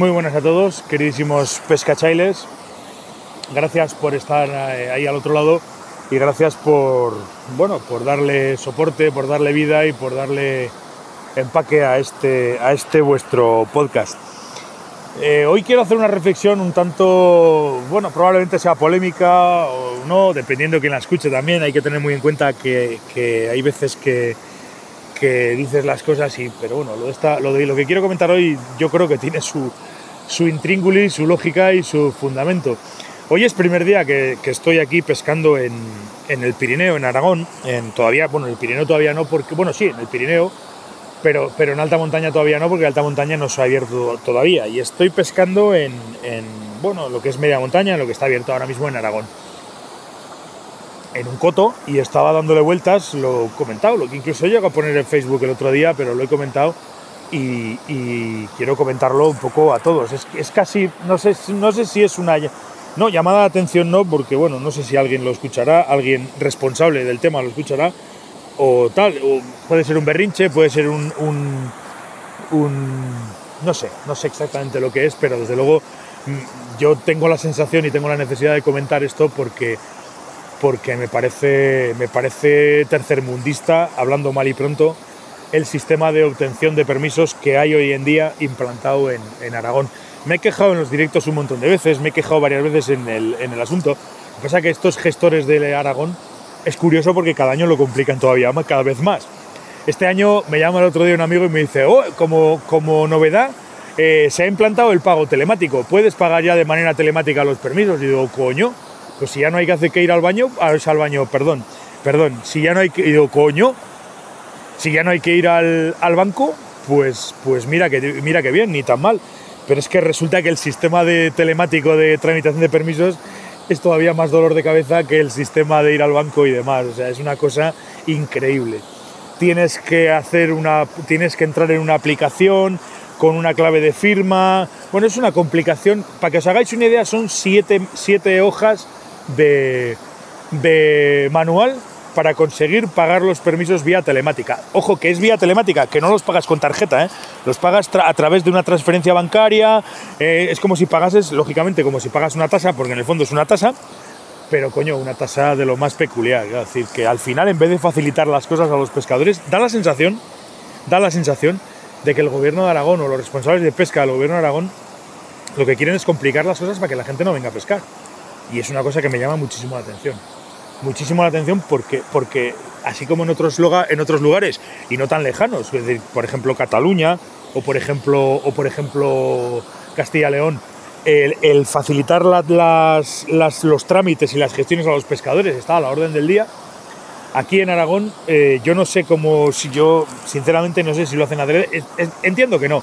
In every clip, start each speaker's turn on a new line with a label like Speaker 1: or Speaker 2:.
Speaker 1: Muy buenas a todos, queridísimos pescachailes. Gracias por estar eh, ahí al otro lado y gracias por, bueno, por darle soporte, por darle vida y por darle empaque a este, a este vuestro podcast. Eh, hoy quiero hacer una reflexión un tanto, bueno, probablemente sea polémica o no, dependiendo de quién la escuche también. Hay que tener muy en cuenta que, hay veces que, que, dices las cosas y, pero bueno, lo, de lo, de, lo que quiero comentar hoy yo creo que tiene su, su intríngulis, su lógica y su fundamento. Hoy es primer día que, estoy aquí pescando en, el Pirineo, en Aragón. En, todavía, bueno, en el Pirineo todavía no, porque, bueno, sí, en el Pirineo, pero, pero en alta montaña todavía no, porque alta montaña no se ha abierto todavía. Y estoy pescando en, bueno, lo que es media montaña, lo que está abierto ahora mismo en Aragón. En un coto y estaba dándole vueltas, lo he comentado, lo que incluso llego a poner en Facebook el otro día, pero lo he comentado y, quiero comentarlo un poco a todos. Es, es, casi, no sé, no sé si es una... No, llamada de atención no, porque bueno, no sé si alguien lo escuchará, alguien responsable del tema lo escuchará, o tal, puede ser un berrinche, puede ser un, un, no sé, no sé exactamente lo que es, pero desde luego mm, yo tengo la sensación y tengo la necesidad de comentar esto porque, porque me, parece, me parece tercermundista, hablando mal y pronto, el sistema de obtención de permisos que hay hoy en día implantado en, en Aragón. Me he quejado en los directos un montón de veces, me he quejado varias veces en el, en el asunto. Lo que pasa es que estos gestores de Aragón es curioso porque cada año lo complican todavía más, cada vez más. Este año me llama el otro día un amigo y me dice, oh, como, como novedad, eh, se ha implantado el pago telemático, puedes pagar ya de manera telemática los permisos. Y digo, coño, pues si ya no hay que hacer que ir al baño, al baño, perdón, perdón, si ya no hay que, digo, coño, si ya no hay que ir al, banco, pues, pues mira, que, mira que bien, ni tan mal. Pero es que resulta que el sistema de telemático de tramitación de permisos es todavía más dolor de cabeza que el sistema de ir al banco y demás. O sea, es una cosa increíble. Tienes que hacer una. tienes que entrar en una aplicación con una clave de firma. Bueno, es una complicación. Para que os hagáis una idea, son siete, siete hojas de, de manual para conseguir pagar los permisos vía telemática. Ojo, que es vía telemática, que no los pagas con tarjeta, ¿eh? los pagas a través de una transferencia bancaria, eh, es como si pagases, lógicamente, como si pagas una tasa, porque en el fondo es una tasa, pero coño, una tasa de lo más peculiar. Es decir, que al final, en vez de facilitar las cosas a los pescadores, da la sensación, da la sensación de que el gobierno de Aragón o los responsables de pesca del gobierno de Aragón lo que quieren es complicar las cosas para que la gente no venga a pescar. Y es una cosa que me llama muchísimo la atención muchísimo la atención porque, porque así como en otros, en otros lugares y no tan lejanos, es por ejemplo Cataluña o por ejemplo, o por ejemplo Castilla-León, el, facilitar las, los trámites y las gestiones a los pescadores está a la orden del día. Aquí en Aragón, eh, yo no sé cómo, si yo sinceramente no sé si lo hacen adrede, entiendo que no.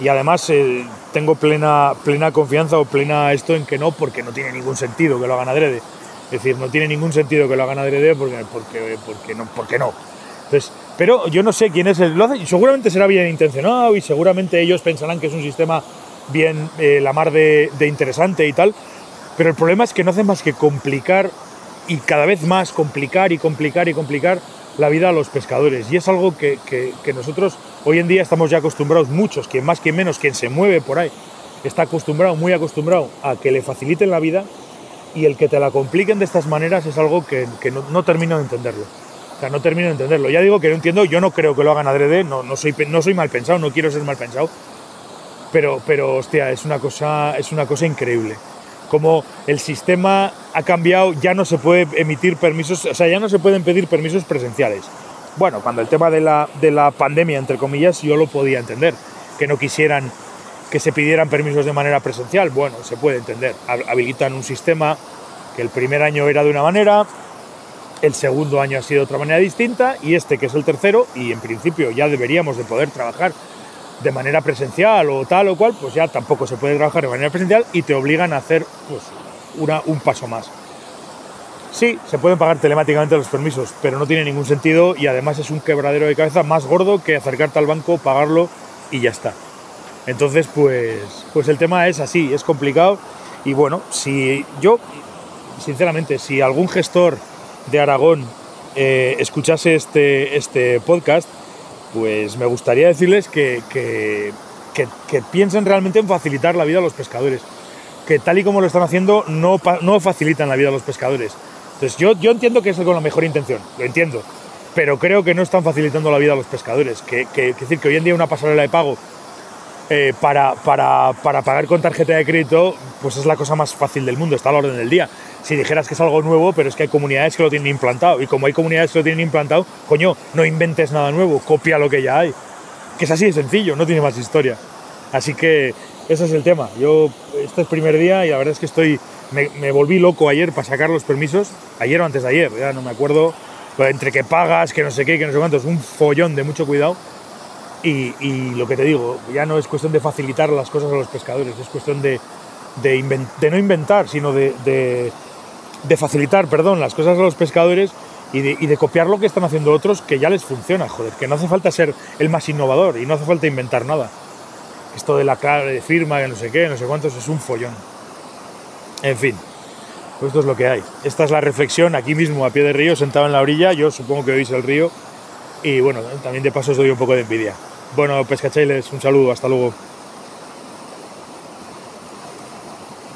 Speaker 1: Y además eh, tengo plena, plena confianza o plena esto en que no, porque no tiene ningún sentido que lo hagan adrede. Es decir, no tiene ningún sentido que lo hagan adrede porque, porque, porque, no, porque no. Entonces, pero yo no sé quién es el. Lo hace, seguramente será bien intencionado y seguramente ellos pensarán que es un sistema bien eh, la mar de, interesante y tal. Pero el problema es que no hacen más que complicar y cada vez más complicar y complicar y complicar la vida a los pescadores. Y es algo que, que, nosotros hoy en día estamos ya acostumbrados, muchos, quien más, quien menos, quien se mueve por ahí, está acostumbrado, muy acostumbrado a que le faciliten la vida y el que te la compliquen de estas maneras es algo que, no, termino de entenderlo. O sea, no termino de entenderlo. Ya digo que no entiendo, yo no creo que lo hagan adrede, no, no, soy, no soy mal pensado, no quiero ser mal pensado, pero, pero hostia, es una, cosa, es una cosa increíble. Como el sistema ha cambiado, ya no se puede emitir permisos, o sea, ya no se pueden pedir permisos presenciales. Bueno, cuando el tema de la, de la pandemia, entre comillas, yo lo podía entender, que no quisieran que se pidieran permisos de manera presencial. Bueno, se puede entender. Habilitan un sistema que el primer año era de una manera, el segundo año ha sido de otra manera distinta y este que es el tercero y en principio ya deberíamos de poder trabajar de manera presencial o tal o cual, pues ya tampoco se puede trabajar de manera presencial y te obligan a hacer pues, una, un paso más. Sí, se pueden pagar telemáticamente los permisos, pero no tiene ningún sentido y además es un quebradero de cabeza más gordo que acercarte al banco, pagarlo y ya está. Entonces, pues, pues el tema es así, es complicado. Y bueno, si yo, sinceramente, si algún gestor de Aragón eh, escuchase este, este podcast, pues me gustaría decirles que, que, que piensen realmente en facilitar la vida a los pescadores. Que tal y como lo están haciendo, no, no facilitan la vida a los pescadores. Entonces yo, yo entiendo que es con la mejor intención, lo entiendo. Pero creo que no están facilitando la vida a los pescadores. Que, que, que decir que hoy en día una pasarela de pago eh, para, para, para pagar con tarjeta de crédito, pues es la cosa más fácil del mundo, está a la orden del día. Si dijeras que es algo nuevo, pero es que hay comunidades que lo tienen implantado. Y como hay comunidades que lo tienen implantado, coño, no inventes nada nuevo, copia lo que ya hay. Que es así de sencillo, no tiene más historia. Así que ese es el tema. Yo, este es primer día y la verdad es que estoy. Me, me volví loco ayer para sacar los permisos, ayer o antes de ayer, ya no me acuerdo. Entre que pagas, que no sé qué, que no sé cuánto, es un follón de mucho cuidado. Y, lo que te digo, ya no es cuestión de facilitar las cosas a los pescadores, es cuestión de, de, de no inventar, sino de, de- de facilitar, perdón, las cosas a los pescadores y de, de copiar lo que están haciendo otros que ya les funciona, joder, que no hace falta ser el más innovador y no hace falta inventar nada. Esto de la clave de firma, que no sé qué, no sé cuántos, es un follón. En fin, pues esto es lo que hay. Esta es la reflexión aquí mismo, a pie de río, sentado en la orilla. Yo supongo que veis el río. Y bueno, también de paso os doy un poco de envidia. Bueno, pescachailes, un saludo, hasta luego.